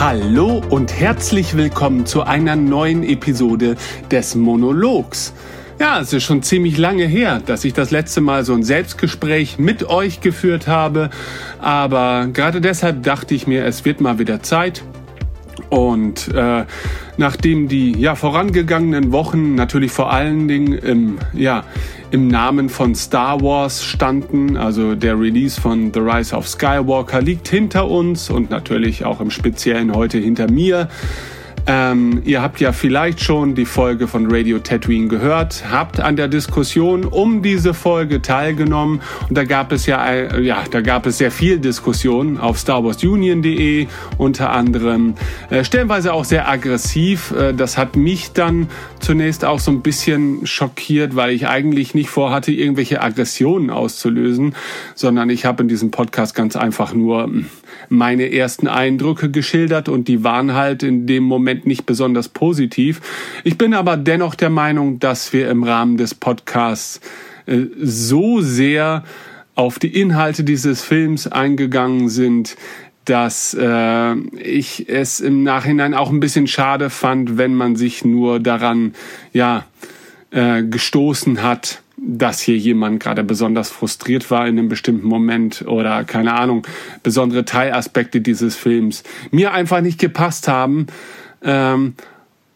Hallo und herzlich willkommen zu einer neuen Episode des Monologs. Ja, es ist schon ziemlich lange her, dass ich das letzte Mal so ein Selbstgespräch mit euch geführt habe, aber gerade deshalb dachte ich mir, es wird mal wieder Zeit. Und äh, nachdem die ja vorangegangenen Wochen natürlich vor allen Dingen im ja im Namen von Star Wars standen. Also der Release von The Rise of Skywalker liegt hinter uns und natürlich auch im Speziellen heute hinter mir. Ähm, ihr habt ja vielleicht schon die Folge von Radio Tatooine gehört, habt an der Diskussion um diese Folge teilgenommen und da gab es ja, äh, ja, da gab es sehr viel Diskussion auf StarWarsUnion.de unter anderem, äh, stellenweise auch sehr aggressiv. Äh, das hat mich dann zunächst auch so ein bisschen schockiert, weil ich eigentlich nicht vorhatte, irgendwelche Aggressionen auszulösen, sondern ich habe in diesem Podcast ganz einfach nur meine ersten Eindrücke geschildert und die waren halt in dem Moment nicht besonders positiv. Ich bin aber dennoch der Meinung, dass wir im Rahmen des Podcasts äh, so sehr auf die Inhalte dieses Films eingegangen sind, dass äh, ich es im Nachhinein auch ein bisschen schade fand, wenn man sich nur daran ja äh, gestoßen hat, dass hier jemand gerade besonders frustriert war in einem bestimmten Moment oder keine Ahnung, besondere Teilaspekte dieses Films mir einfach nicht gepasst haben. Ähm,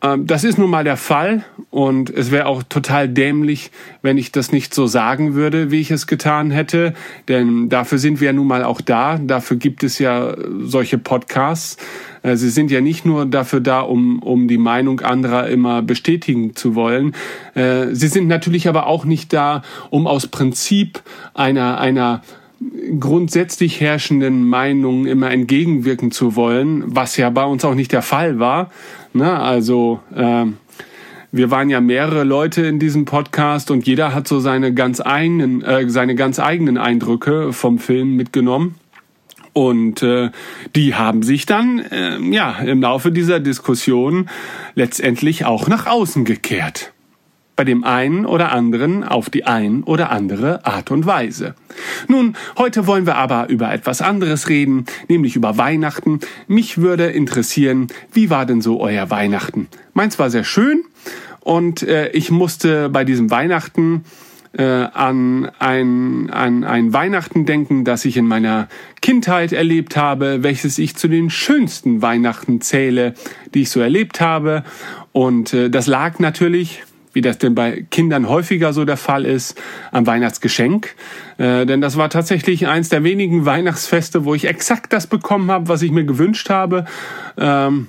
das ist nun mal der Fall und es wäre auch total dämlich, wenn ich das nicht so sagen würde, wie ich es getan hätte, denn dafür sind wir ja nun mal auch da, dafür gibt es ja solche Podcasts. Äh, sie sind ja nicht nur dafür da, um, um die Meinung anderer immer bestätigen zu wollen. Äh, sie sind natürlich aber auch nicht da, um aus Prinzip einer, einer grundsätzlich herrschenden Meinung immer entgegenwirken zu wollen, was ja bei uns auch nicht der Fall war. Ne? Also äh, wir waren ja mehrere Leute in diesem Podcast und jeder hat so seine ganz eigenen, äh, seine ganz eigenen Eindrücke vom Film mitgenommen. Und äh, die haben sich dann äh, ja im Laufe dieser Diskussion letztendlich auch nach außen gekehrt. Bei dem einen oder anderen auf die ein oder andere Art und Weise. Nun, heute wollen wir aber über etwas anderes reden, nämlich über Weihnachten. Mich würde interessieren, wie war denn so euer Weihnachten? Meins war sehr schön und äh, ich musste bei diesem Weihnachten äh, an, ein, an ein Weihnachten denken, das ich in meiner Kindheit erlebt habe, welches ich zu den schönsten Weihnachten zähle, die ich so erlebt habe. Und äh, das lag natürlich wie das denn bei Kindern häufiger so der Fall ist, am Weihnachtsgeschenk. Äh, denn das war tatsächlich eins der wenigen Weihnachtsfeste, wo ich exakt das bekommen habe, was ich mir gewünscht habe. Ähm,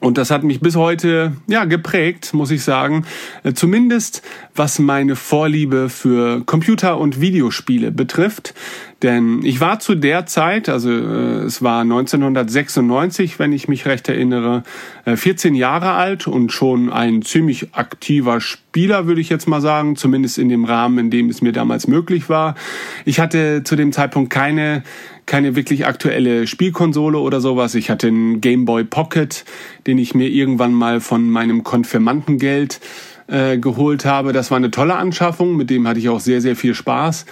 und das hat mich bis heute ja geprägt, muss ich sagen. Äh, zumindest was meine Vorliebe für Computer- und Videospiele betrifft. Denn ich war zu der Zeit, also äh, es war 1996, wenn ich mich recht erinnere, äh, 14 Jahre alt und schon ein ziemlich aktiver Spieler, würde ich jetzt mal sagen, zumindest in dem Rahmen, in dem es mir damals möglich war. Ich hatte zu dem Zeitpunkt keine keine wirklich aktuelle Spielkonsole oder sowas. Ich hatte einen Game Boy Pocket, den ich mir irgendwann mal von meinem Konfirmandengeld äh, geholt habe. Das war eine tolle Anschaffung, mit dem hatte ich auch sehr, sehr viel Spaß.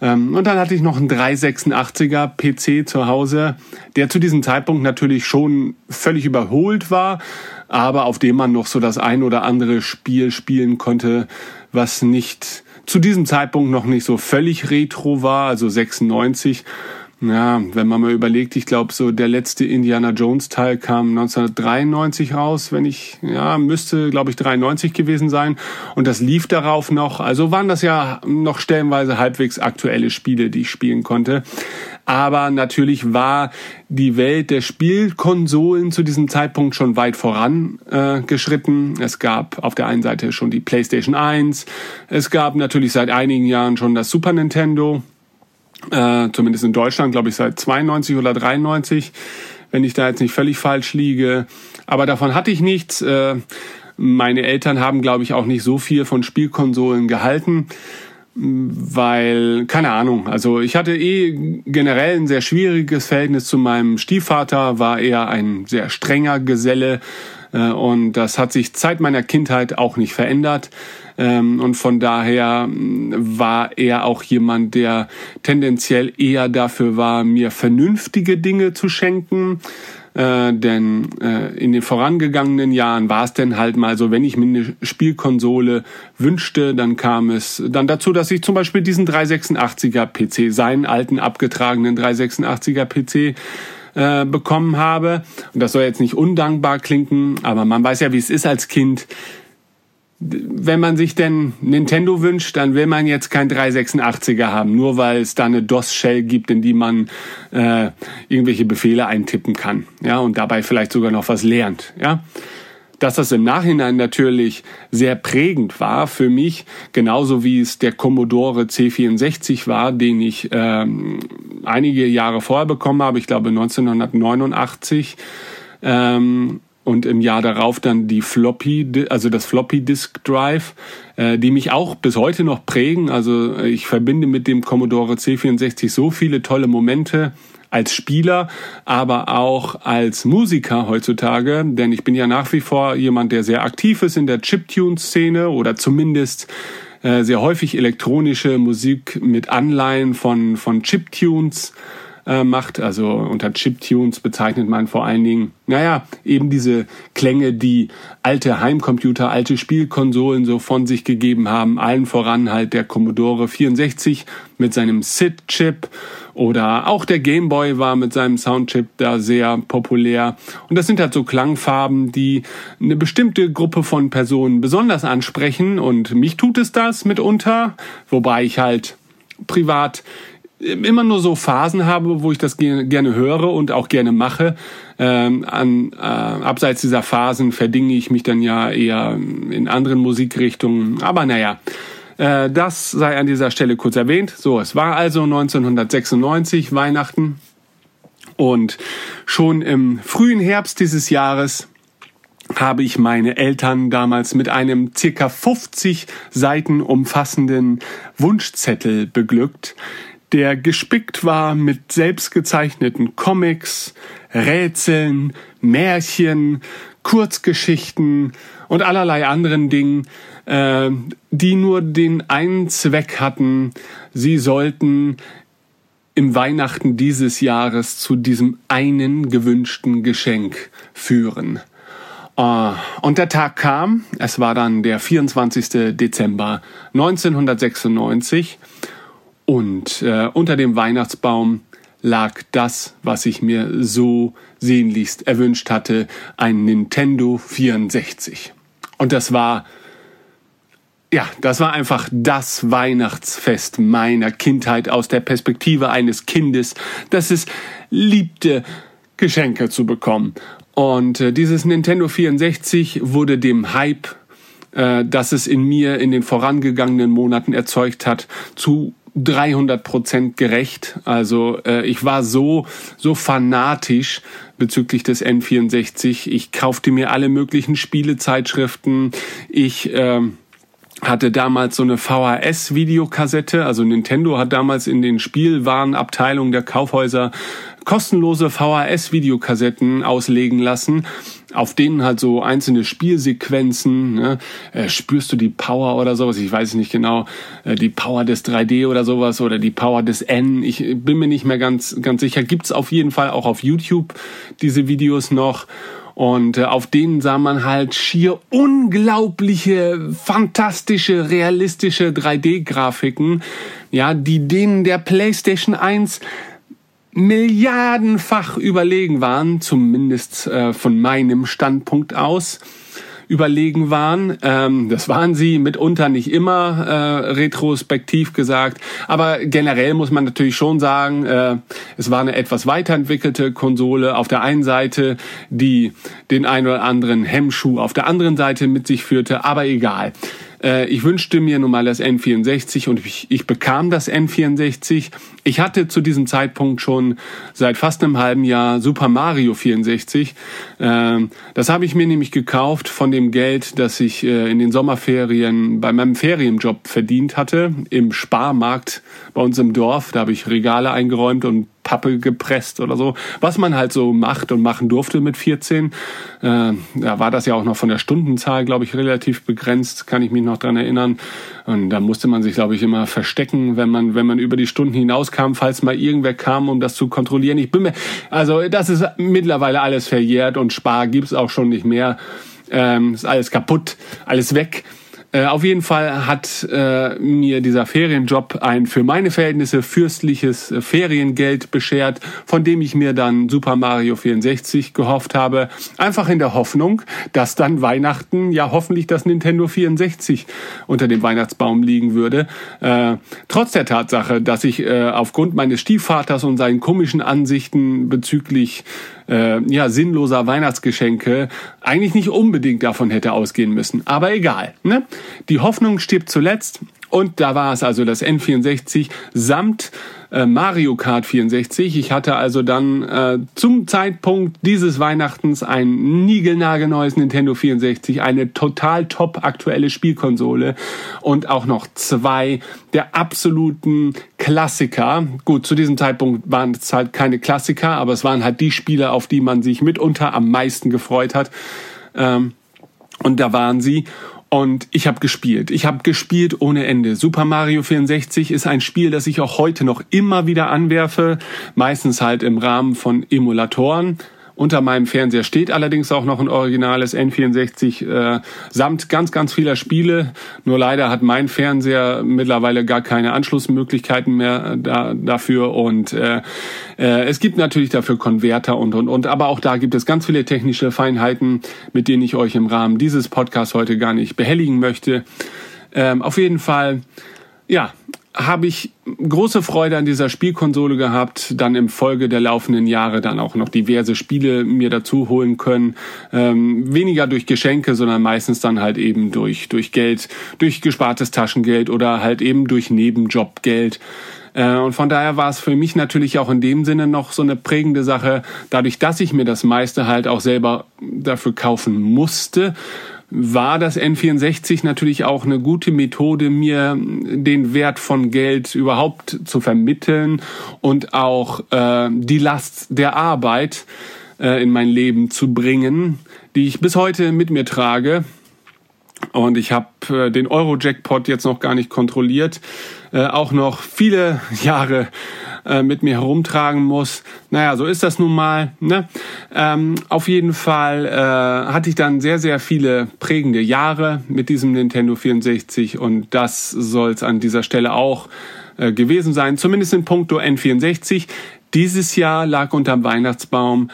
Ähm, und dann hatte ich noch einen 386er PC zu Hause, der zu diesem Zeitpunkt natürlich schon völlig überholt war, aber auf dem man noch so das ein oder andere Spiel spielen konnte, was nicht zu diesem Zeitpunkt noch nicht so völlig retro war, also 96. Ja, wenn man mal überlegt, ich glaube, so der letzte Indiana Jones Teil kam 1993 raus, wenn ich, ja, müsste, glaube ich, 93 gewesen sein. Und das lief darauf noch. Also waren das ja noch stellenweise halbwegs aktuelle Spiele, die ich spielen konnte. Aber natürlich war die Welt der Spielkonsolen zu diesem Zeitpunkt schon weit vorangeschritten. Äh, es gab auf der einen Seite schon die PlayStation 1. Es gab natürlich seit einigen Jahren schon das Super Nintendo äh, zumindest in Deutschland, glaube ich, seit 92 oder 93, wenn ich da jetzt nicht völlig falsch liege. Aber davon hatte ich nichts. Äh, meine Eltern haben, glaube ich, auch nicht so viel von Spielkonsolen gehalten, weil, keine Ahnung, also ich hatte eh generell ein sehr schwieriges Verhältnis zu meinem Stiefvater, war eher ein sehr strenger Geselle und das hat sich seit meiner Kindheit auch nicht verändert. Ähm, und von daher mm, war er auch jemand, der tendenziell eher dafür war, mir vernünftige Dinge zu schenken Äh, denn äh, in den vorangegangenen Jahren war es denn halt mal so, wenn ich mir eine Spielkonsole wünschte, dann kam es dann dazu, dass ich zum Beispiel diesen 386er PC, seinen alten abgetragenen 386er PC äh, bekommen habe. Und das soll jetzt nicht undankbar klingen, aber man weiß ja, wie es ist als Kind wenn man sich denn Nintendo wünscht, dann will man jetzt kein 386er haben, nur weil es da eine DOS-Shell gibt, in die man äh, irgendwelche Befehle eintippen kann, ja, und dabei vielleicht sogar noch was lernt, ja. Dass das im Nachhinein natürlich sehr prägend war für mich, genauso wie es der Commodore C64 war, den ich ähm, einige Jahre vorher bekommen habe, ich glaube 1989. Ähm, und im Jahr darauf dann die Floppy, also das Floppy Disk Drive, äh, die mich auch bis heute noch prägen. Also äh, ich verbinde mit dem Commodore C64 so viele tolle Momente als Spieler, aber auch als Musiker heutzutage, denn ich bin ja nach wie vor jemand, der sehr aktiv ist in der Chiptune-Szene oder zumindest äh, sehr häufig elektronische Musik mit Anleihen von, von Chiptunes äh, macht. Also unter Chiptunes bezeichnet man vor allen Dingen, naja, eben diese Klänge, die alte Heimcomputer, alte Spielkonsolen so von sich gegeben haben. Allen voran halt der Commodore 64 mit seinem SID-Chip oder auch der Game Boy war mit seinem Soundchip da sehr populär. Und das sind halt so Klangfarben, die eine bestimmte Gruppe von Personen besonders ansprechen. Und mich tut es das mitunter, wobei ich halt privat immer nur so Phasen habe, wo ich das gerne höre und auch gerne mache. Ähm, an, äh, abseits dieser Phasen verdinge ich mich dann ja eher in anderen Musikrichtungen. Aber naja, äh, das sei an dieser Stelle kurz erwähnt. So, es war also 1996 Weihnachten und schon im frühen Herbst dieses Jahres habe ich meine Eltern damals mit einem circa 50 Seiten umfassenden Wunschzettel beglückt, der gespickt war mit selbstgezeichneten Comics, Rätseln, Märchen, Kurzgeschichten und allerlei anderen Dingen, äh, die nur den einen Zweck hatten, sie sollten im Weihnachten dieses Jahres zu diesem einen gewünschten Geschenk führen. Uh, und der Tag kam, es war dann der 24. Dezember 1996 und äh, unter dem Weihnachtsbaum lag das, was ich mir so sehnlichst erwünscht hatte, ein Nintendo 64. Und das war, ja, das war einfach das Weihnachtsfest meiner Kindheit aus der Perspektive eines Kindes, das es liebte, Geschenke zu bekommen. Und äh, dieses Nintendo 64 wurde dem Hype, äh, das es in mir in den vorangegangenen Monaten erzeugt hat, zu 300 Prozent gerecht. Also äh, ich war so so fanatisch bezüglich des N64. Ich kaufte mir alle möglichen Spielezeitschriften. Ich äh, hatte damals so eine VHS-Videokassette. Also Nintendo hat damals in den Spielwarenabteilungen der Kaufhäuser kostenlose VHS-Videokassetten auslegen lassen, auf denen halt so einzelne Spielsequenzen, ne, äh, spürst du die Power oder sowas, ich weiß nicht genau, äh, die Power des 3D oder sowas oder die Power des N, ich bin mir nicht mehr ganz, ganz sicher, gibt's auf jeden Fall auch auf YouTube diese Videos noch. Und äh, auf denen sah man halt schier unglaubliche, fantastische, realistische 3D-Grafiken, ja, die denen der PlayStation 1 milliardenfach überlegen waren, zumindest äh, von meinem Standpunkt aus überlegen waren. Ähm, das waren sie mitunter nicht immer äh, retrospektiv gesagt, aber generell muss man natürlich schon sagen, äh, es war eine etwas weiterentwickelte Konsole. Auf der einen Seite, die den ein oder anderen Hemmschuh auf der anderen Seite mit sich führte, aber egal. Äh, ich wünschte mir nun mal das N64 und ich, ich bekam das N64. Ich hatte zu diesem Zeitpunkt schon seit fast einem halben Jahr Super Mario 64. Ähm, das habe ich mir nämlich gekauft von dem Geld, das ich äh, in den Sommerferien bei meinem Ferienjob verdient hatte, im Sparmarkt bei uns im Dorf. Da habe ich Regale eingeräumt und Pappe gepresst oder so, was man halt so macht und machen durfte mit 14. Äh, da war das ja auch noch von der Stundenzahl, glaube ich, relativ begrenzt, kann ich mich noch dran erinnern. Und da musste man sich, glaube ich, immer verstecken, wenn man, wenn man über die Stunden hinauskam, falls mal irgendwer kam, um das zu kontrollieren. Ich bin mir, also das ist mittlerweile alles verjährt und Spar gibt's auch schon nicht mehr. Ähm, ist alles kaputt, alles weg. Äh, auf jeden Fall hat äh, mir dieser Ferienjob ein für meine Verhältnisse fürstliches äh, Feriengeld beschert, von dem ich mir dann Super Mario 64 gehofft habe. Einfach in der Hoffnung, dass dann Weihnachten ja hoffentlich das Nintendo 64 unter dem Weihnachtsbaum liegen würde. Äh, trotz der Tatsache, dass ich äh, aufgrund meines Stiefvaters und seinen komischen Ansichten bezüglich äh, ja, sinnloser Weihnachtsgeschenke eigentlich nicht unbedingt davon hätte ausgehen müssen. Aber egal. Ne? Die Hoffnung stirbt zuletzt und da war es also das N64 samt äh, Mario Kart 64. Ich hatte also dann äh, zum Zeitpunkt dieses Weihnachtens ein niegelnagelneues Nintendo 64, eine total top aktuelle Spielkonsole und auch noch zwei der absoluten Klassiker. Gut, zu diesem Zeitpunkt waren es halt keine Klassiker, aber es waren halt die Spiele, auf die man sich mitunter am meisten gefreut hat. Ähm, und da waren sie. Und ich habe gespielt. Ich habe gespielt ohne Ende. Super Mario 64 ist ein Spiel, das ich auch heute noch immer wieder anwerfe. Meistens halt im Rahmen von Emulatoren. Unter meinem Fernseher steht allerdings auch noch ein originales N64 äh, samt ganz, ganz vieler Spiele. Nur leider hat mein Fernseher mittlerweile gar keine Anschlussmöglichkeiten mehr äh, da, dafür. Und äh, äh, es gibt natürlich dafür Konverter und, und, und. Aber auch da gibt es ganz viele technische Feinheiten, mit denen ich euch im Rahmen dieses Podcasts heute gar nicht behelligen möchte. Ähm, auf jeden Fall, ja, habe ich große Freude an dieser Spielkonsole gehabt, dann im Folge der laufenden Jahre dann auch noch diverse Spiele mir dazu holen können. Ähm, weniger durch Geschenke, sondern meistens dann halt eben durch, durch Geld, durch gespartes Taschengeld oder halt eben durch Nebenjobgeld. Äh, und von daher war es für mich natürlich auch in dem Sinne noch so eine prägende Sache, dadurch, dass ich mir das meiste halt auch selber dafür kaufen musste war das N64 natürlich auch eine gute Methode, mir den Wert von Geld überhaupt zu vermitteln und auch äh, die Last der Arbeit äh, in mein Leben zu bringen, die ich bis heute mit mir trage. Und ich habe äh, den Euro-Jackpot jetzt noch gar nicht kontrolliert. Äh, auch noch viele Jahre äh, mit mir herumtragen muss. Naja, so ist das nun mal. Ne? Ähm, auf jeden Fall äh, hatte ich dann sehr, sehr viele prägende Jahre mit diesem Nintendo 64 und das soll es an dieser Stelle auch äh, gewesen sein, zumindest in puncto N64. Dieses Jahr lag unterm Weihnachtsbaum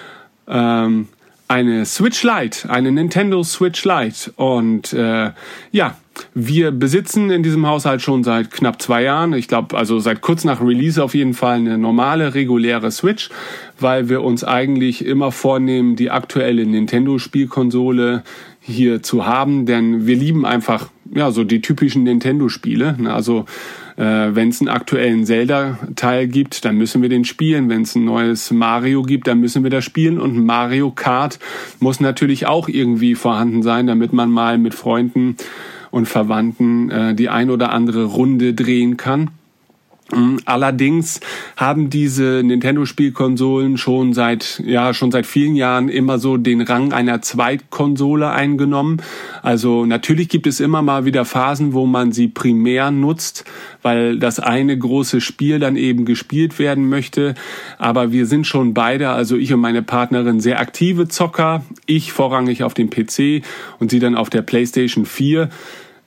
ähm, eine Switch Lite, eine Nintendo Switch Lite. Und äh, ja, wir besitzen in diesem Haushalt schon seit knapp zwei Jahren, ich glaube also seit kurz nach Release auf jeden Fall eine normale, reguläre Switch, weil wir uns eigentlich immer vornehmen, die aktuelle Nintendo-Spielkonsole hier zu haben, denn wir lieben einfach ja so die typischen Nintendo-Spiele. Ne? Also äh, wenn es einen aktuellen Zelda-Teil gibt, dann müssen wir den spielen. Wenn es ein neues Mario gibt, dann müssen wir das spielen. Und Mario Kart muss natürlich auch irgendwie vorhanden sein, damit man mal mit Freunden und Verwandten äh, die ein oder andere Runde drehen kann. Mm, allerdings haben diese Nintendo-Spielkonsolen schon seit ja schon seit vielen Jahren immer so den Rang einer Zweitkonsole eingenommen. Also natürlich gibt es immer mal wieder Phasen, wo man sie primär nutzt, weil das eine große Spiel dann eben gespielt werden möchte. Aber wir sind schon beide, also ich und meine Partnerin, sehr aktive Zocker. Ich vorrangig auf dem PC und sie dann auf der PlayStation 4.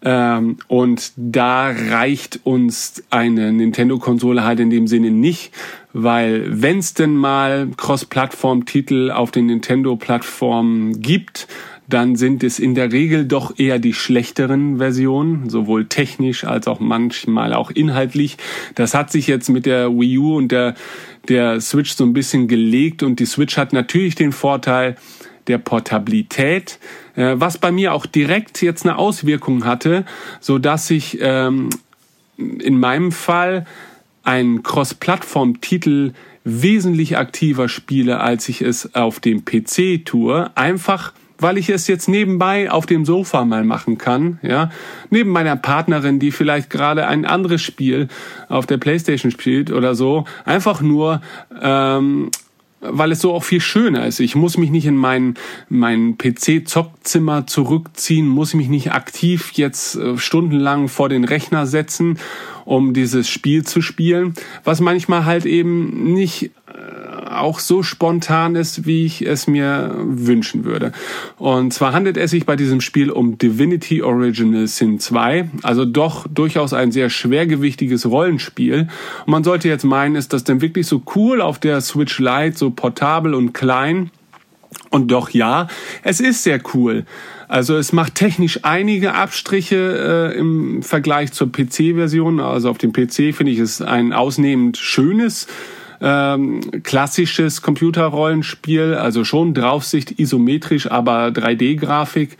Ähm, und da reicht uns eine Nintendo-Konsole halt in dem Sinne nicht, weil wenn es denn mal Cross-Plattform-Titel auf den Nintendo-Plattformen gibt, dann sind es in der Regel doch eher die schlechteren Versionen, sowohl technisch als auch manchmal auch inhaltlich. Das hat sich jetzt mit der Wii U und der, der Switch so ein bisschen gelegt und die Switch hat natürlich den Vorteil, der Portabilität, was bei mir auch direkt jetzt eine Auswirkung hatte, so dass ich ähm, in meinem Fall einen Cross-Plattform-Titel wesentlich aktiver spiele, als ich es auf dem PC tue. Einfach weil ich es jetzt nebenbei auf dem Sofa mal machen kann, ja, neben meiner Partnerin, die vielleicht gerade ein anderes Spiel auf der Playstation spielt oder so, einfach nur ähm, weil es so auch viel schöner ist. Ich muss mich nicht in mein, mein PC-Zockzimmer zurückziehen, muss mich nicht aktiv jetzt äh, stundenlang vor den Rechner setzen, um dieses Spiel zu spielen, was manchmal halt eben nicht auch so spontan ist, wie ich es mir wünschen würde. Und zwar handelt es sich bei diesem Spiel um Divinity Original Sin 2, also doch durchaus ein sehr schwergewichtiges Rollenspiel. Und man sollte jetzt meinen, ist das denn wirklich so cool auf der Switch Lite, so portabel und klein? Und doch ja, es ist sehr cool. Also es macht technisch einige Abstriche äh, im Vergleich zur PC-Version. Also auf dem PC finde ich es ein ausnehmend schönes ähm, klassisches Computerrollenspiel, also schon Draufsicht isometrisch, aber 3D-Grafik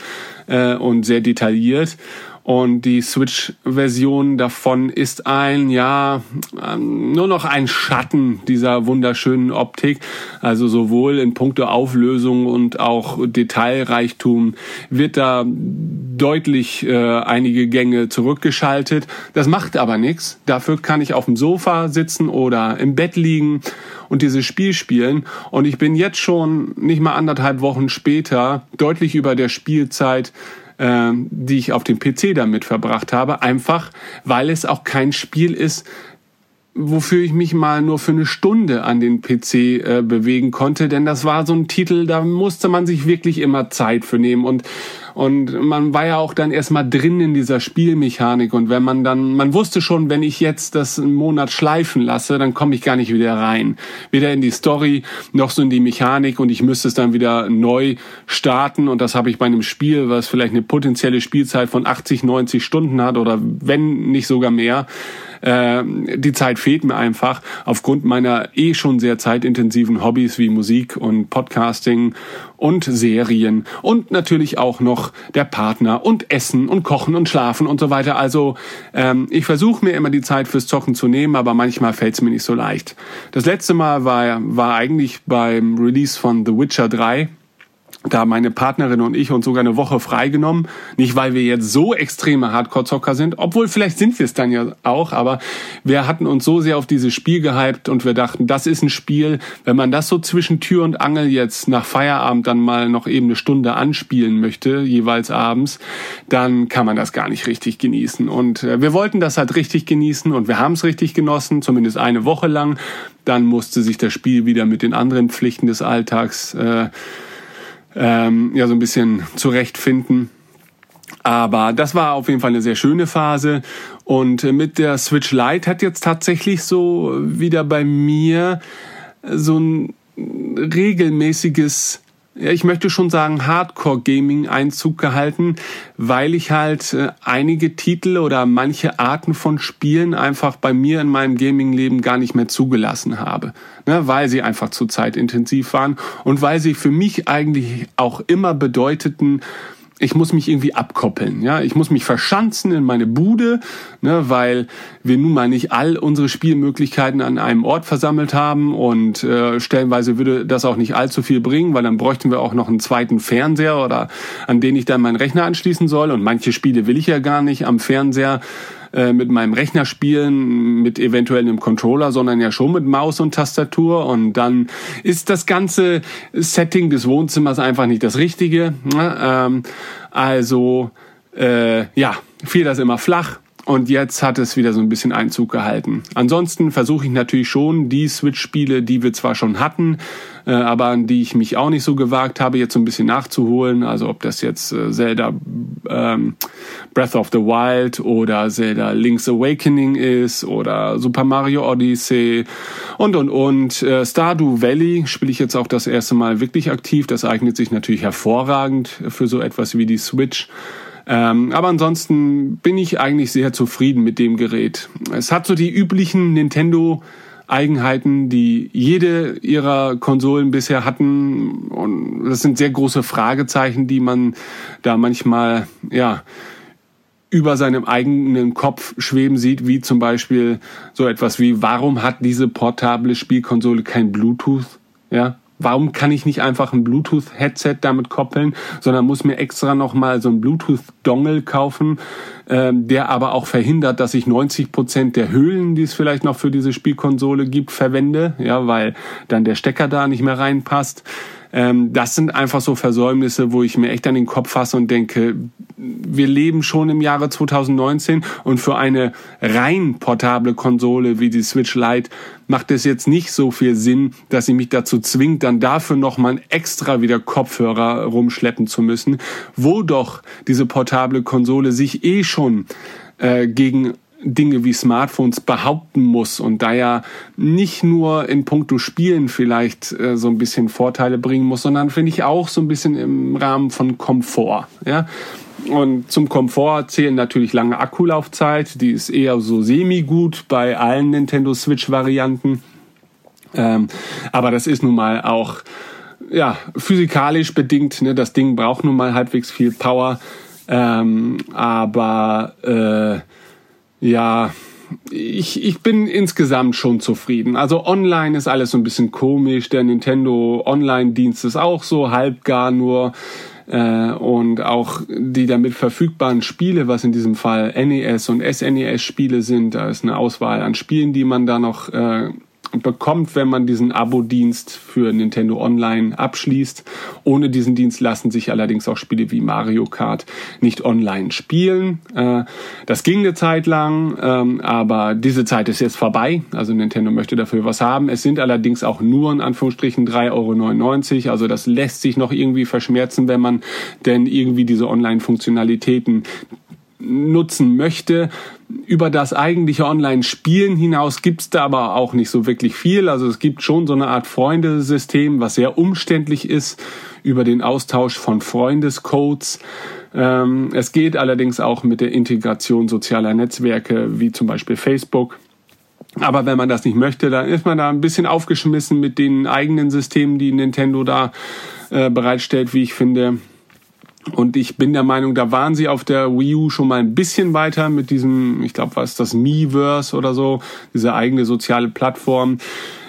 äh, und sehr detailliert. Und die Switch-Version davon ist ein, ja, ähm, nur noch ein Schatten dieser wunderschönen Optik. Also sowohl in puncto Auflösung und auch Detailreichtum wird da deutlich äh, einige Gänge zurückgeschaltet. Das macht aber nichts. Dafür kann ich auf dem Sofa sitzen oder im Bett liegen und dieses Spiel spielen. Und ich bin jetzt schon nicht mal anderthalb Wochen später deutlich über der Spielzeit äh, die ich auf dem PC damit verbracht habe, einfach weil es auch kein Spiel ist, wofür ich mich mal nur für eine Stunde an den PC äh, bewegen konnte, denn das war so ein Titel, da musste man sich wirklich immer Zeit für nehmen. Und und man war ja auch dann erstmal drin in dieser Spielmechanik. Und wenn man dann, man wusste schon, wenn ich jetzt das einen Monat schleifen lasse, dann komme ich gar nicht wieder rein. Weder in die Story noch so in die Mechanik. Und ich müsste es dann wieder neu starten. Und das habe ich bei einem Spiel, was vielleicht eine potenzielle Spielzeit von 80, 90 Stunden hat oder wenn nicht sogar mehr, äh, die Zeit fehlt mir einfach aufgrund meiner eh schon sehr zeitintensiven Hobbys wie Musik und Podcasting und Serien und natürlich auch noch der Partner und Essen und Kochen und Schlafen und so weiter. Also ähm, ich versuche mir immer die Zeit fürs Zocken zu nehmen, aber manchmal fällt es mir nicht so leicht. Das letzte Mal war, war eigentlich beim Release von The Witcher 3 da meine Partnerin und ich uns sogar eine Woche freigenommen. Nicht, weil wir jetzt so extreme Hardcore-Zocker sind, obwohl vielleicht sind wir es dann ja auch, aber wir hatten uns so sehr auf dieses Spiel gehypt und wir dachten, das ist ein Spiel, wenn man das so zwischen Tür und Angel jetzt nach Feierabend dann mal noch eben eine Stunde anspielen möchte, jeweils abends, dann kann man das gar nicht richtig genießen. Und äh, wir wollten das halt richtig genießen und wir haben es richtig genossen, zumindest eine Woche lang. Dann musste sich das Spiel wieder mit den anderen Pflichten des Alltags äh, ähm, ja so ein bisschen zurechtfinden. Aber das war auf jeden Fall eine sehr schöne Phase. Und mit der Switch Lite hat jetzt tatsächlich so wieder bei mir so ein regelmäßiges ich möchte schon sagen, Hardcore-Gaming Einzug gehalten, weil ich halt äh, einige Titel oder manche Arten von Spielen einfach bei mir in meinem Gaming-Leben gar nicht mehr zugelassen habe, ne, weil sie einfach zu zeitintensiv waren und weil sie für mich eigentlich auch immer bedeuteten, ich muss mich irgendwie abkoppeln, ja, ich muss mich verschanzen in meine Bude, ne, weil wir nun mal nicht all unsere Spielmöglichkeiten an einem Ort versammelt haben und äh, stellenweise würde das auch nicht allzu viel bringen, weil dann bräuchten wir auch noch einen zweiten Fernseher oder an den ich dann meinen Rechner anschließen soll. Und manche Spiele will ich ja gar nicht am Fernseher äh, mit meinem Rechner spielen, mit eventuell einem Controller, sondern ja schon mit Maus und Tastatur. Und dann ist das ganze Setting des Wohnzimmers einfach nicht das Richtige. Ne? Ähm, also äh, ja, fiel das immer flach. Und jetzt hat es wieder so ein bisschen Einzug gehalten. Ansonsten versuche ich natürlich schon die Switch-Spiele, die wir zwar schon hatten, äh, aber an die ich mich auch nicht so gewagt habe, jetzt so ein bisschen nachzuholen. Also ob das jetzt äh, Zelda ähm, Breath of the Wild oder Zelda Link's Awakening ist oder Super Mario Odyssey und und und. Äh, Stardew Valley spiele ich jetzt auch das erste Mal wirklich aktiv. Das eignet sich natürlich hervorragend für so etwas wie die Switch. Ähm, aber ansonsten bin ich eigentlich sehr zufrieden mit dem Gerät. Es hat so die üblichen Nintendo Eigenheiten, die jede ihrer Konsolen bisher hatten. Und das sind sehr große Fragezeichen, die man da manchmal, ja, über seinem eigenen Kopf schweben sieht, wie zum Beispiel so etwas wie, warum hat diese portable Spielkonsole kein Bluetooth? Ja, warum kann ich nicht einfach ein Bluetooth-Headset damit koppeln, sondern muss mir extra nochmal so ein Bluetooth-Dongle kaufen, ähm, der aber auch verhindert, dass ich 90 Prozent der Hüllen, die es vielleicht noch für diese Spielkonsole gibt, verwende, ja, weil dann der Stecker da nicht mehr reinpasst. Ähm, das sind einfach so Versäumnisse, wo ich mir echt an den Kopf fasse und denke, wir leben schon im Jahre 2019 und für eine rein portable Konsole wie die Switch Lite macht es jetzt nicht so viel Sinn, dass sie mich dazu zwingt, dann dafür nochmal extra wieder Kopfhörer rumschleppen zu müssen, wo doch diese portable Konsole sich eh schon äh, gegen Dinge wie Smartphones behaupten muss und da ja nicht nur in puncto Spielen vielleicht äh, so ein bisschen Vorteile bringen muss, sondern finde ich auch so ein bisschen im Rahmen von Komfort. Ja? Und zum Komfort zählen natürlich lange Akkulaufzeit, die ist eher so semi-gut bei allen Nintendo Switch-Varianten. Ähm, aber das ist nun mal auch ja, physikalisch bedingt. Ne? Das Ding braucht nun mal halbwegs viel Power. Ähm, aber äh, ja, ich, ich bin insgesamt schon zufrieden. Also online ist alles so ein bisschen komisch. Der Nintendo Online-Dienst ist auch so halbgar nur. Äh, und auch die damit verfügbaren Spiele, was in diesem Fall NES und SNES-Spiele sind, da ist eine Auswahl an Spielen, die man da noch äh, bekommt, wenn man diesen Abo-Dienst für Nintendo Online abschließt. Ohne diesen Dienst lassen sich allerdings auch Spiele wie Mario Kart nicht online spielen. Äh, das ging eine Zeit lang, ähm, aber diese Zeit ist jetzt vorbei. Also Nintendo möchte dafür was haben. Es sind allerdings auch nur in Anführungsstrichen 3,99 Euro. Also das lässt sich noch irgendwie verschmerzen, wenn man denn irgendwie diese Online-Funktionalitäten nutzen möchte. Über das eigentliche Online-Spielen hinaus gibt's da aber auch nicht so wirklich viel. Also es gibt schon so eine Art Freundesystem, was sehr umständlich ist über den Austausch von Freundescodes. Ähm, es geht allerdings auch mit der Integration sozialer Netzwerke wie zum Beispiel Facebook. Aber wenn man das nicht möchte, dann ist man da ein bisschen aufgeschmissen mit den eigenen Systemen, die Nintendo da äh, bereitstellt, wie ich finde. Und ich bin der Meinung, da waren sie auf der Wii U schon mal ein bisschen weiter mit diesem, ich glaube, was das, Miiverse oder so, diese eigene soziale Plattform,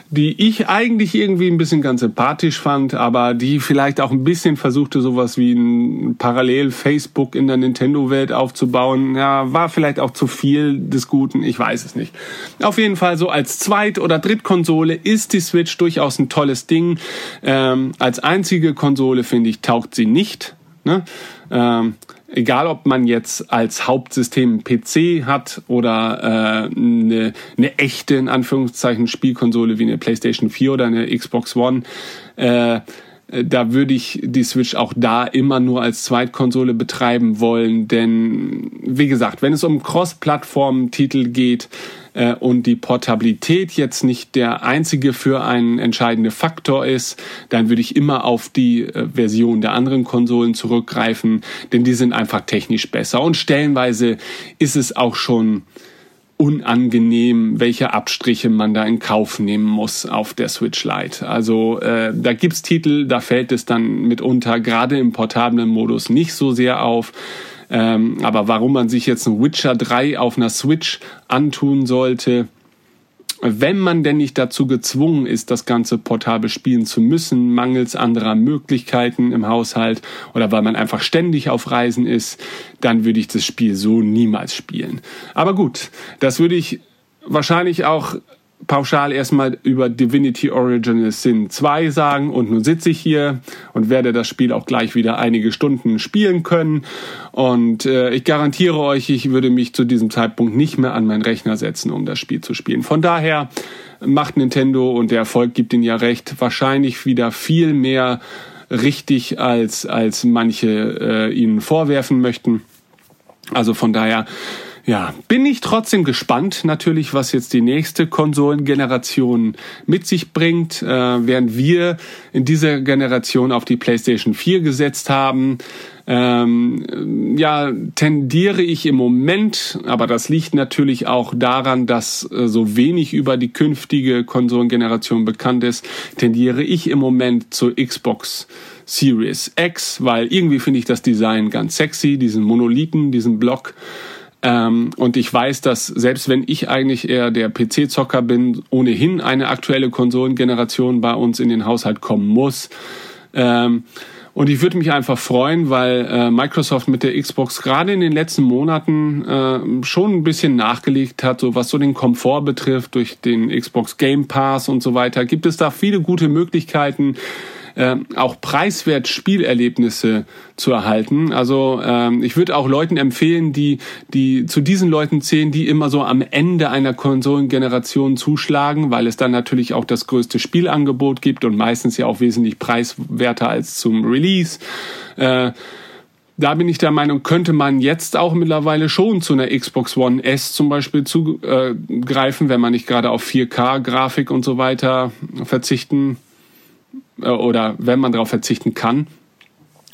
die ich eigentlich irgendwie ein bisschen ganz sympathisch fand, aber die vielleicht auch ein bisschen versuchte, sowas wie ein Parallel-Facebook in der Nintendo-Welt aufzubauen. Ja, war vielleicht auch zu viel des Guten, ich weiß es nicht. Auf jeden Fall so als Zweit- oder Drittkonsole ist die Switch durchaus ein tolles Ding. Ähm, als einzige Konsole, finde ich, taugt sie nicht Ne? Ähm, egal, ob man jetzt als Hauptsystem PC hat oder äh, eine, eine echte, in Anführungszeichen, Spielkonsole wie eine PlayStation 4 oder eine Xbox One, äh, da würde ich die Switch auch da immer nur als Zweitkonsole betreiben wollen, denn wie gesagt, wenn es um Cross-Plattform-Titel geht, äh, und die Portabilität jetzt nicht der einzige für einen entscheidende Faktor ist, dann würde ich immer auf die äh, Version der anderen Konsolen zurückgreifen, denn die sind einfach technisch besser. Und stellenweise ist es auch schon unangenehm, welche Abstriche man da in Kauf nehmen muss auf der Switch Lite. Also äh, da gibt's Titel, da fällt es dann mitunter gerade im portablen Modus nicht so sehr auf. Ähm, aber warum man sich jetzt ein Witcher 3 auf einer Switch antun sollte, wenn man denn nicht dazu gezwungen ist, das Ganze portabel spielen zu müssen, mangels anderer Möglichkeiten im Haushalt oder weil man einfach ständig auf Reisen ist, dann würde ich das Spiel so niemals spielen. Aber gut, das würde ich wahrscheinlich auch pauschal erstmal über Divinity Original Sin 2 sagen und nun sitze ich hier und werde das Spiel auch gleich wieder einige Stunden spielen können und äh, ich garantiere euch, ich würde mich zu diesem Zeitpunkt nicht mehr an meinen Rechner setzen, um das Spiel zu spielen. Von daher macht Nintendo und der Erfolg gibt ihnen ja recht, wahrscheinlich wieder viel mehr richtig als als manche äh, ihnen vorwerfen möchten. Also von daher ja, bin ich trotzdem gespannt natürlich, was jetzt die nächste Konsolengeneration mit sich bringt. Äh, während wir in dieser Generation auf die PlayStation 4 gesetzt haben, ähm, ja, tendiere ich im Moment, aber das liegt natürlich auch daran, dass äh, so wenig über die künftige Konsolengeneration bekannt ist, tendiere ich im Moment zur Xbox Series X, weil irgendwie finde ich das Design ganz sexy, diesen Monolithen, diesen Block Ähm, und ich weiß, dass selbst wenn ich eigentlich eher der PC-Zocker bin, ohnehin eine aktuelle Konsolengeneration bei uns in den Haushalt kommen muss. Ähm, und ich würde mich einfach freuen, weil äh, Microsoft mit der Xbox gerade in den letzten Monaten äh, schon ein bisschen nachgelegt hat, so was so den Komfort betrifft, durch den Xbox Game Pass und so weiter. Gibt es da viele gute Möglichkeiten, äh, auch preiswert Spielerlebnisse zu erhalten. Also ähm, ich würde auch Leuten empfehlen, die, die zu diesen Leuten zählen, die immer so am Ende einer Konsolengeneration zuschlagen, weil es dann natürlich auch das größte Spielangebot gibt und meistens ja auch wesentlich preiswerter als zum Release. Äh, da bin ich der Meinung, könnte man jetzt auch mittlerweile schon zu einer Xbox One S zum Beispiel zugreifen, wenn man nicht gerade auf 4K-Grafik und so weiter verzichten äh, oder wenn man darauf verzichten kann.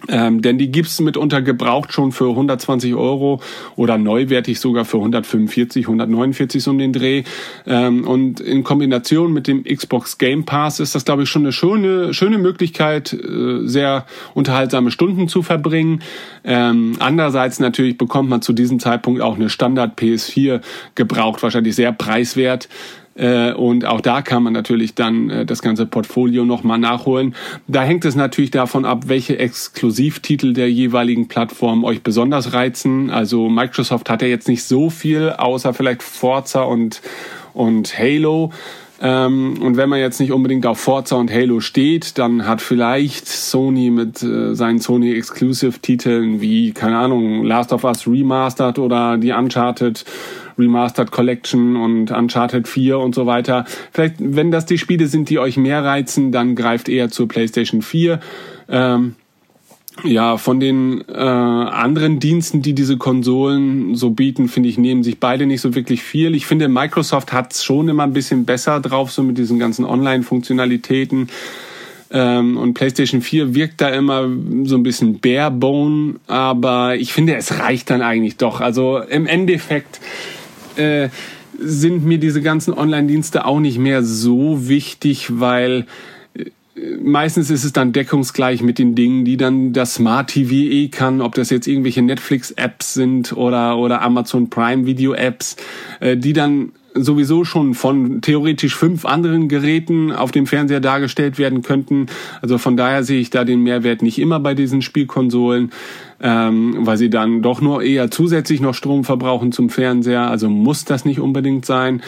Ähm, denn die gibt's mitunter gebraucht schon für 120 Euro oder neuwertig sogar für 145, 149 so um den Dreh. Ähm, und in Kombination mit dem Xbox Game Pass ist das, glaube ich, schon eine schöne, schöne Möglichkeit, äh, sehr unterhaltsame Stunden zu verbringen. Ähm, andererseits natürlich bekommt man zu diesem Zeitpunkt auch eine Standard PS4 gebraucht, wahrscheinlich sehr preiswert. Äh, und auch da kann man natürlich dann äh, das ganze Portfolio nochmal nachholen. Da hängt es natürlich davon ab, welche Exklusivtitel der jeweiligen Plattform euch besonders reizen. Also Microsoft hat ja jetzt nicht so viel, außer vielleicht Forza und, und Halo. Ähm, und wenn man jetzt nicht unbedingt auf Forza und Halo steht, dann hat vielleicht Sony mit äh, seinen Sony Exclusive Titeln wie, keine Ahnung, Last of Us Remastered oder die Uncharted Remastered Collection und Uncharted 4 und so weiter. Vielleicht, wenn das die Spiele sind, die euch mehr reizen, dann greift eher zur PlayStation 4. Ähm, ja, von den äh, anderen Diensten, die diese Konsolen so bieten, finde ich, nehmen sich beide nicht so wirklich viel. Ich finde, Microsoft hat es schon immer ein bisschen besser drauf, so mit diesen ganzen Online-Funktionalitäten. Ähm, und PlayStation 4 wirkt da immer so ein bisschen barebone, aber ich finde, es reicht dann eigentlich doch. Also im Endeffekt äh, sind mir diese ganzen Online-Dienste auch nicht mehr so wichtig, weil meistens ist es dann deckungsgleich mit den Dingen, die dann das Smart TV eh kann, ob das jetzt irgendwelche Netflix-Apps sind oder, oder Amazon Prime Video-Apps, äh, die dann sowieso schon von theoretisch fünf anderen Geräten auf dem Fernseher dargestellt werden könnten. Also von daher sehe ich da den Mehrwert nicht immer bei diesen Spielkonsolen ähm, weil sie dann doch nur eher zusätzlich noch Strom verbrauchen zum Fernseher. Also muss das nicht unbedingt sein.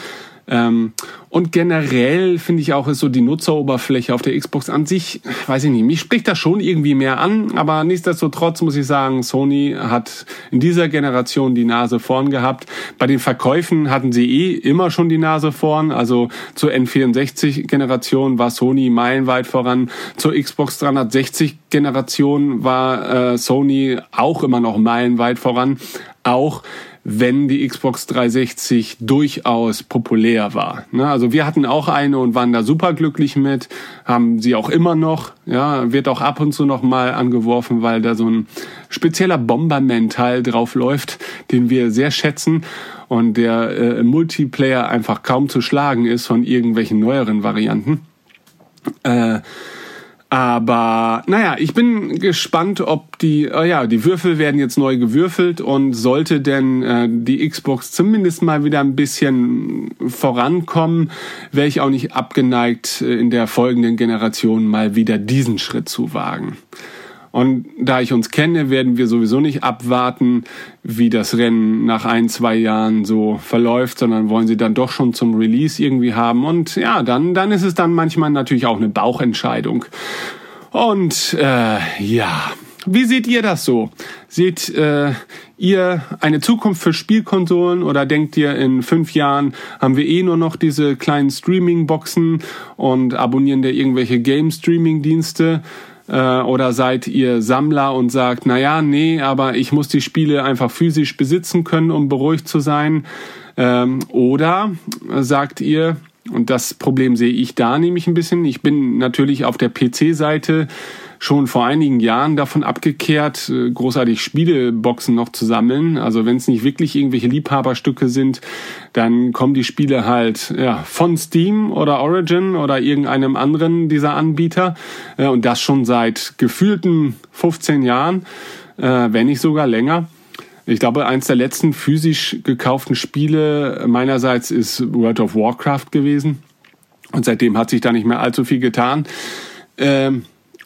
Ähm, und generell finde ich auch, ist so die Nutzeroberfläche auf der Xbox an sich, weiß ich nicht, mich spricht das schon irgendwie mehr an, aber nichtsdestotrotz muss ich sagen, Sony hat in dieser Generation die Nase vorn gehabt. Bei den Verkäufen hatten sie eh immer schon die Nase vorn, also zur N64-Generation war Sony meilenweit voran, zur Xbox 360-Generation war äh, Sony auch immer noch meilenweit voran, auch wenn die Xbox 360 durchaus populär war. Ne? Also wir hatten auch eine und waren da super glücklich mit, haben sie auch immer noch, ja, wird auch ab und zu noch mal angeworfen, weil da so ein spezieller Bomberman-Teil drauf läuft, den wir sehr schätzen und der äh, Multiplayer einfach kaum zu schlagen ist von irgendwelchen neueren Varianten. Äh, aber naja, ich bin gespannt, ob die, oh ja, die Würfel werden jetzt neu gewürfelt und sollte denn äh, die Xbox zumindest mal wieder ein bisschen vorankommen, wäre ich auch nicht abgeneigt, äh, in der folgenden Generation mal wieder diesen Schritt zu wagen. Und da ich uns kenne, werden wir sowieso nicht abwarten, wie das Rennen nach ein, zwei Jahren so verläuft, sondern wollen sie dann doch schon zum Release irgendwie haben. Und ja, dann, dann ist es dann manchmal natürlich auch eine Bauchentscheidung. Und äh, ja, wie seht ihr das so? Seht äh, ihr eine Zukunft für Spielkonsolen oder denkt ihr, in fünf Jahren haben wir eh nur noch diese kleinen Streaming-Boxen und abonnieren da irgendwelche Game-Streaming-Dienste? Äh, oder seid ihr Sammler und sagt, na ja, nee, aber ich muss die Spiele einfach physisch besitzen können, um beruhigt zu sein? Ähm, oder sagt ihr, und das Problem sehe ich da nämlich ein bisschen, ich bin natürlich auf der PC-Seite schon vor einigen Jahren davon abgekehrt, äh, großartig Spieleboxen noch zu sammeln. Also wenn es nicht wirklich irgendwelche Liebhaberstücke sind, dann kommen die Spiele halt ja, von Steam oder Origin oder irgendeinem anderen dieser Anbieter. Äh, und das schon seit gefühlten 15 Jahren, äh, wenn nicht sogar länger. Ich glaube, eins der letzten physisch gekauften Spiele meinerseits ist World of Warcraft gewesen. Und seitdem hat sich da nicht mehr allzu viel getan. Ähm,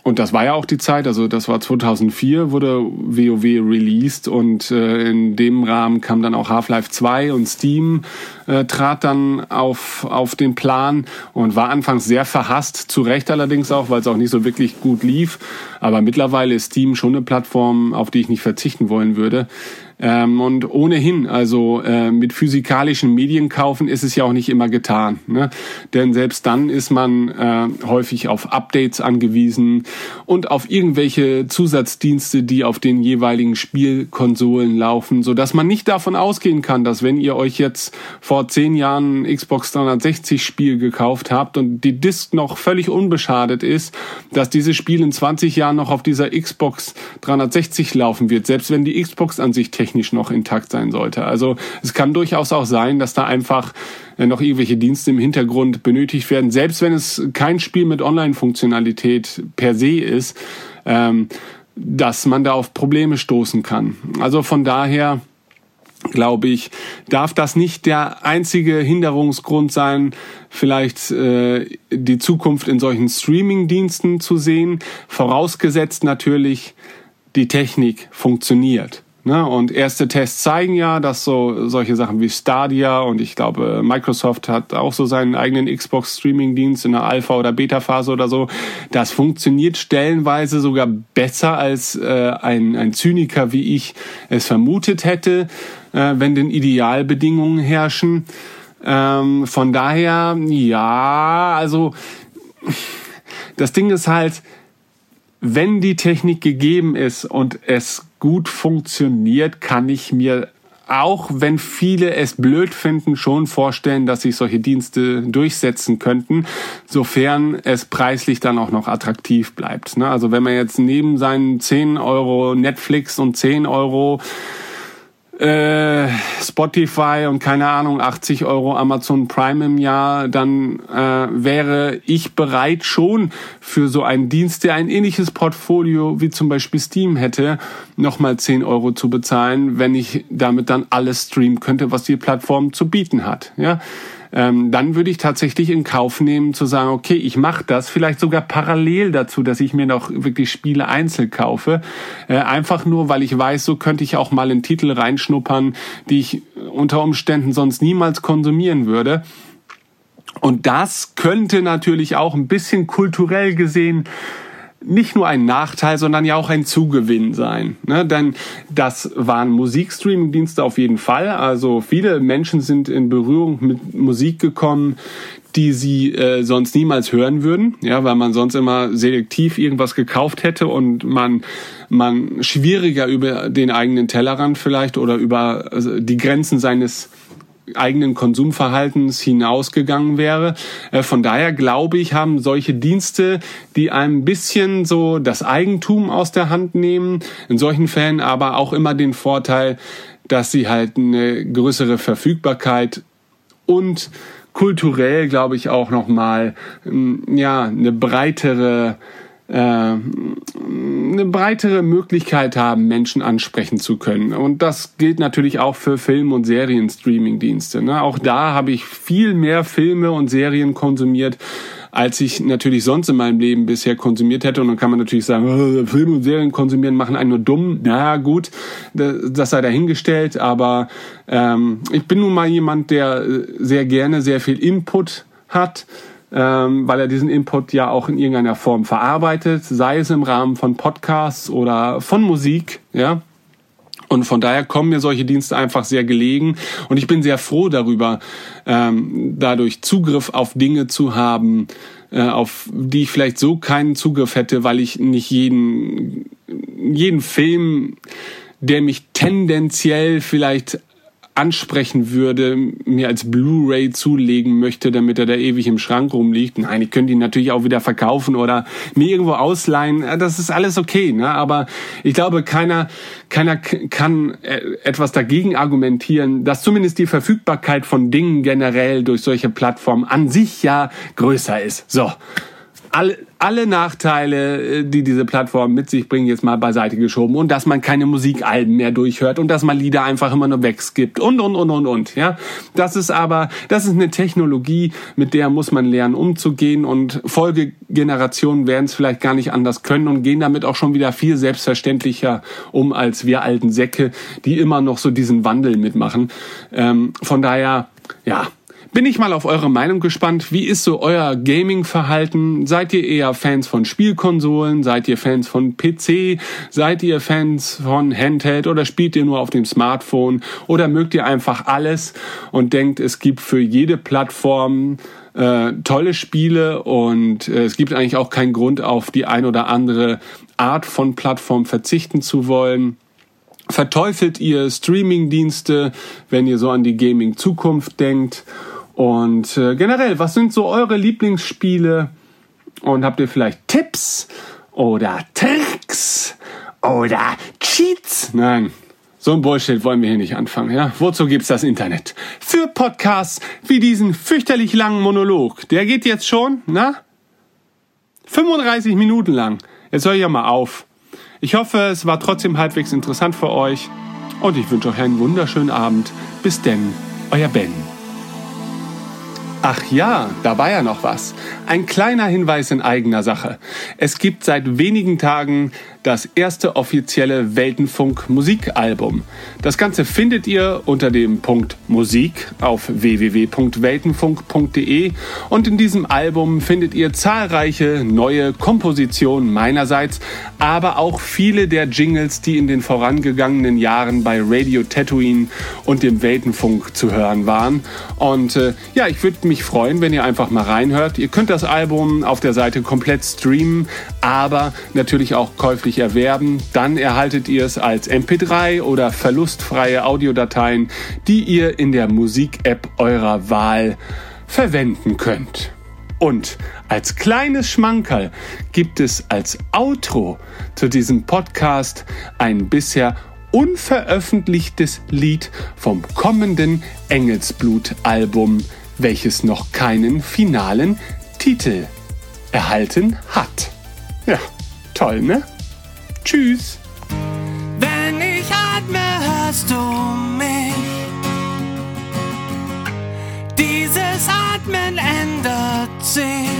und das war ja auch die Zeit, also das war 2004, wurde WoW released und äh, in dem Rahmen kam dann auch Half-Life 2 und Steam äh, trat dann auf, auf den Plan und war anfangs sehr verhasst, zu Recht allerdings auch, weil es auch nicht so wirklich gut lief. Aber mittlerweile ist Steam schon eine Plattform, auf die ich nicht verzichten wollen würde. Ähm, und ohnehin, also äh, mit physikalischen Medien kaufen ist es ja auch nicht immer getan. Ne? Denn selbst dann ist man äh, häufig auf Updates angewiesen und auf irgendwelche Zusatzdienste, die auf den jeweiligen Spielkonsolen laufen, so dass man nicht davon ausgehen kann, dass wenn ihr euch jetzt vor zehn Jahren ein Xbox 360 Spiel gekauft habt und die Disk noch völlig unbeschadet ist, dass dieses Spiel in 20 Jahren noch auf dieser Xbox 360 laufen wird, selbst wenn die Xbox an sich technisch technisch noch intakt sein sollte. Also es kann durchaus auch sein, dass da einfach äh, noch irgendwelche Dienste im Hintergrund benötigt werden, selbst wenn es kein Spiel mit Online-Funktionalität per se ist, ähm, dass man da auf Probleme stoßen kann. Also von daher glaube ich, darf das nicht der einzige Hinderungsgrund sein, vielleicht äh, die Zukunft in solchen Streaming-Diensten zu sehen, vorausgesetzt natürlich, die Technik funktioniert. Ne? Und erste Tests zeigen ja, dass so solche Sachen wie Stadia und ich glaube, Microsoft hat auch so seinen eigenen Xbox-Streaming-Dienst in der Alpha- oder Beta-Phase oder so. Das funktioniert stellenweise sogar besser als äh, ein, ein Zyniker wie ich es vermutet hätte, äh, wenn denn Idealbedingungen herrschen. Ähm, von daher, ja, also das Ding ist halt, wenn die Technik gegeben ist und es gut funktioniert, kann ich mir auch wenn viele es blöd finden, schon vorstellen, dass sich solche Dienste durchsetzen könnten, sofern es preislich dann auch noch attraktiv bleibt. Ne? Also wenn man jetzt neben seinen 10 Euro Netflix und 10 Euro äh, Spotify und keine Ahnung 80 Euro Amazon Prime im Jahr, dann äh, wäre ich bereit schon für so einen Dienst, der ein ähnliches Portfolio wie zum Beispiel Steam hätte, nochmal 10 Euro zu bezahlen, wenn ich damit dann alles streamen könnte, was die Plattform zu bieten hat. Ja, ähm, dann würde ich tatsächlich in Kauf nehmen zu sagen, okay, ich mache das vielleicht sogar parallel dazu, dass ich mir noch wirklich Spiele einzeln kaufe, äh, einfach nur, weil ich weiß, so könnte ich auch mal in Titel reinschnuppern, die ich unter Umständen sonst niemals konsumieren würde. Und das könnte natürlich auch ein bisschen kulturell gesehen nicht nur ein Nachteil, sondern ja auch ein Zugewinn sein. Ne? Denn das waren Musikstreaming-Dienste auf jeden Fall. Also viele Menschen sind in Berührung mit Musik gekommen, die sie äh, sonst niemals hören würden, ja, weil man sonst immer selektiv irgendwas gekauft hätte und man man schwieriger über den eigenen Tellerrand vielleicht oder über also die Grenzen seines eigenen Konsumverhaltens hinausgegangen wäre. Äh, von daher glaube ich, haben solche Dienste, die ein bisschen so das Eigentum aus der Hand nehmen, in solchen Fällen aber auch immer den Vorteil, dass sie halt eine größere Verfügbarkeit und kulturell, glaube ich, auch nochmal ja, eine breitere eine breitere Möglichkeit haben, Menschen ansprechen zu können. Und das gilt natürlich auch für Film- und Serien-Streaming-Dienste. Ne? Auch da habe ich viel mehr Filme und Serien konsumiert, als ich natürlich sonst in meinem Leben bisher konsumiert hätte. Und dann kann man natürlich sagen, oh, Filme und Serien konsumieren machen einen nur dumm. Na gut, das sei dahingestellt. Aber ähm, ich bin nun mal jemand, der sehr gerne sehr viel Input hat ähm, weil er diesen Input ja auch in irgendeiner Form verarbeitet, sei es im Rahmen von Podcasts oder von Musik, ja. Und von daher kommen mir solche Dienste einfach sehr gelegen. Und ich bin sehr froh darüber, ähm, dadurch Zugriff auf Dinge zu haben, äh, auf die ich vielleicht so keinen Zugriff hätte, weil ich nicht jeden, jeden Film, der mich tendenziell vielleicht ansprechen würde, mir als Blu-ray zulegen möchte, damit er da ewig im Schrank rumliegt. Nein, ich könnte ihn natürlich auch wieder verkaufen oder mir irgendwo ausleihen. Das ist alles okay, ne? Aber ich glaube, keiner, keiner kann äh, etwas dagegen argumentieren, dass zumindest die Verfügbarkeit von Dingen generell durch solche Plattformen an sich ja größer ist. So. Alle, alle Nachteile, äh, die diese Plattform mit sich bringen, jetzt mal beiseite geschoben und dass man keine Musikalben mehr durchhört und dass man Lieder einfach immer nur wegskippt und und und und und. Ja, das ist aber, das ist eine Technologie, mit der muss man lernen umzugehen und Folgegenerationen werden es vielleicht gar nicht anders können und gehen damit auch schon wieder viel selbstverständlicher um als wir alten Säcke, die immer noch so diesen Wandel mitmachen. Ähm, von daher, ja, bin ich mal auf eure Meinung gespannt. Wie ist so euer Gaming-Verhalten? Seid ihr eher Fans von Spielkonsolen? Seid ihr Fans von PC? Seid ihr Fans von Handheld oder spielt ihr nur auf dem Smartphone? Oder mögt ihr einfach alles und denkt, es gibt für jede Plattform äh, tolle Spiele und äh, es gibt eigentlich auch keinen Grund, auf die ein oder andere Art von Plattform verzichten zu wollen? Verteufelt ihr Streaming-Dienste, wenn ihr so an die Gaming-Zukunft denkt? Und äh, generell, was sind so eure Lieblingsspiele? Und habt ihr vielleicht Tipps oder Tricks oder Cheats? Nein, so ein Bullshit wollen wir hier nicht anfangen, ja? Wozu gibt's das Internet? Für Podcasts wie diesen fürchterlich langen Monolog. Der geht jetzt schon, na? 35 Minuten lang. Jetzt höre ich ja mal auf. Ich hoffe, es war trotzdem halbwegs interessant für euch. Und ich wünsche euch einen wunderschönen Abend. Bis denn, euer Ben. Ach ja, da war ja noch was. Ein kleiner Hinweis in eigener Sache. Es gibt seit wenigen Tagen das erste offizielle Weltenfunk Musikalbum. Das Ganze findet ihr unter dem Punkt Musik auf www.weltenfunk.de und in diesem Album findet ihr zahlreiche neue Kompositionen meinerseits, aber auch viele der Jingles, die in den vorangegangenen Jahren bei Radio Tatooine und dem Weltenfunk zu hören waren. Und äh, ja, ich würde mich freuen, wenn ihr einfach mal reinhört. Ihr könnt das Album auf der Seite komplett streamen, aber natürlich auch käuflich erwerben. Dann erhaltet ihr es als MP3 oder verlustfreie Audiodateien, die ihr in der Musik-App eurer Wahl verwenden könnt. Und als kleines Schmankerl gibt es als Outro zu diesem Podcast ein bisher unveröffentlichtes Lied vom kommenden Engelsblut-Album, welches noch keinen finalen Titel erhalten hat. Ja, toll, ne? Tschüss. Wenn ich atme, hörst du mich. Dieses Atmen ändert sich.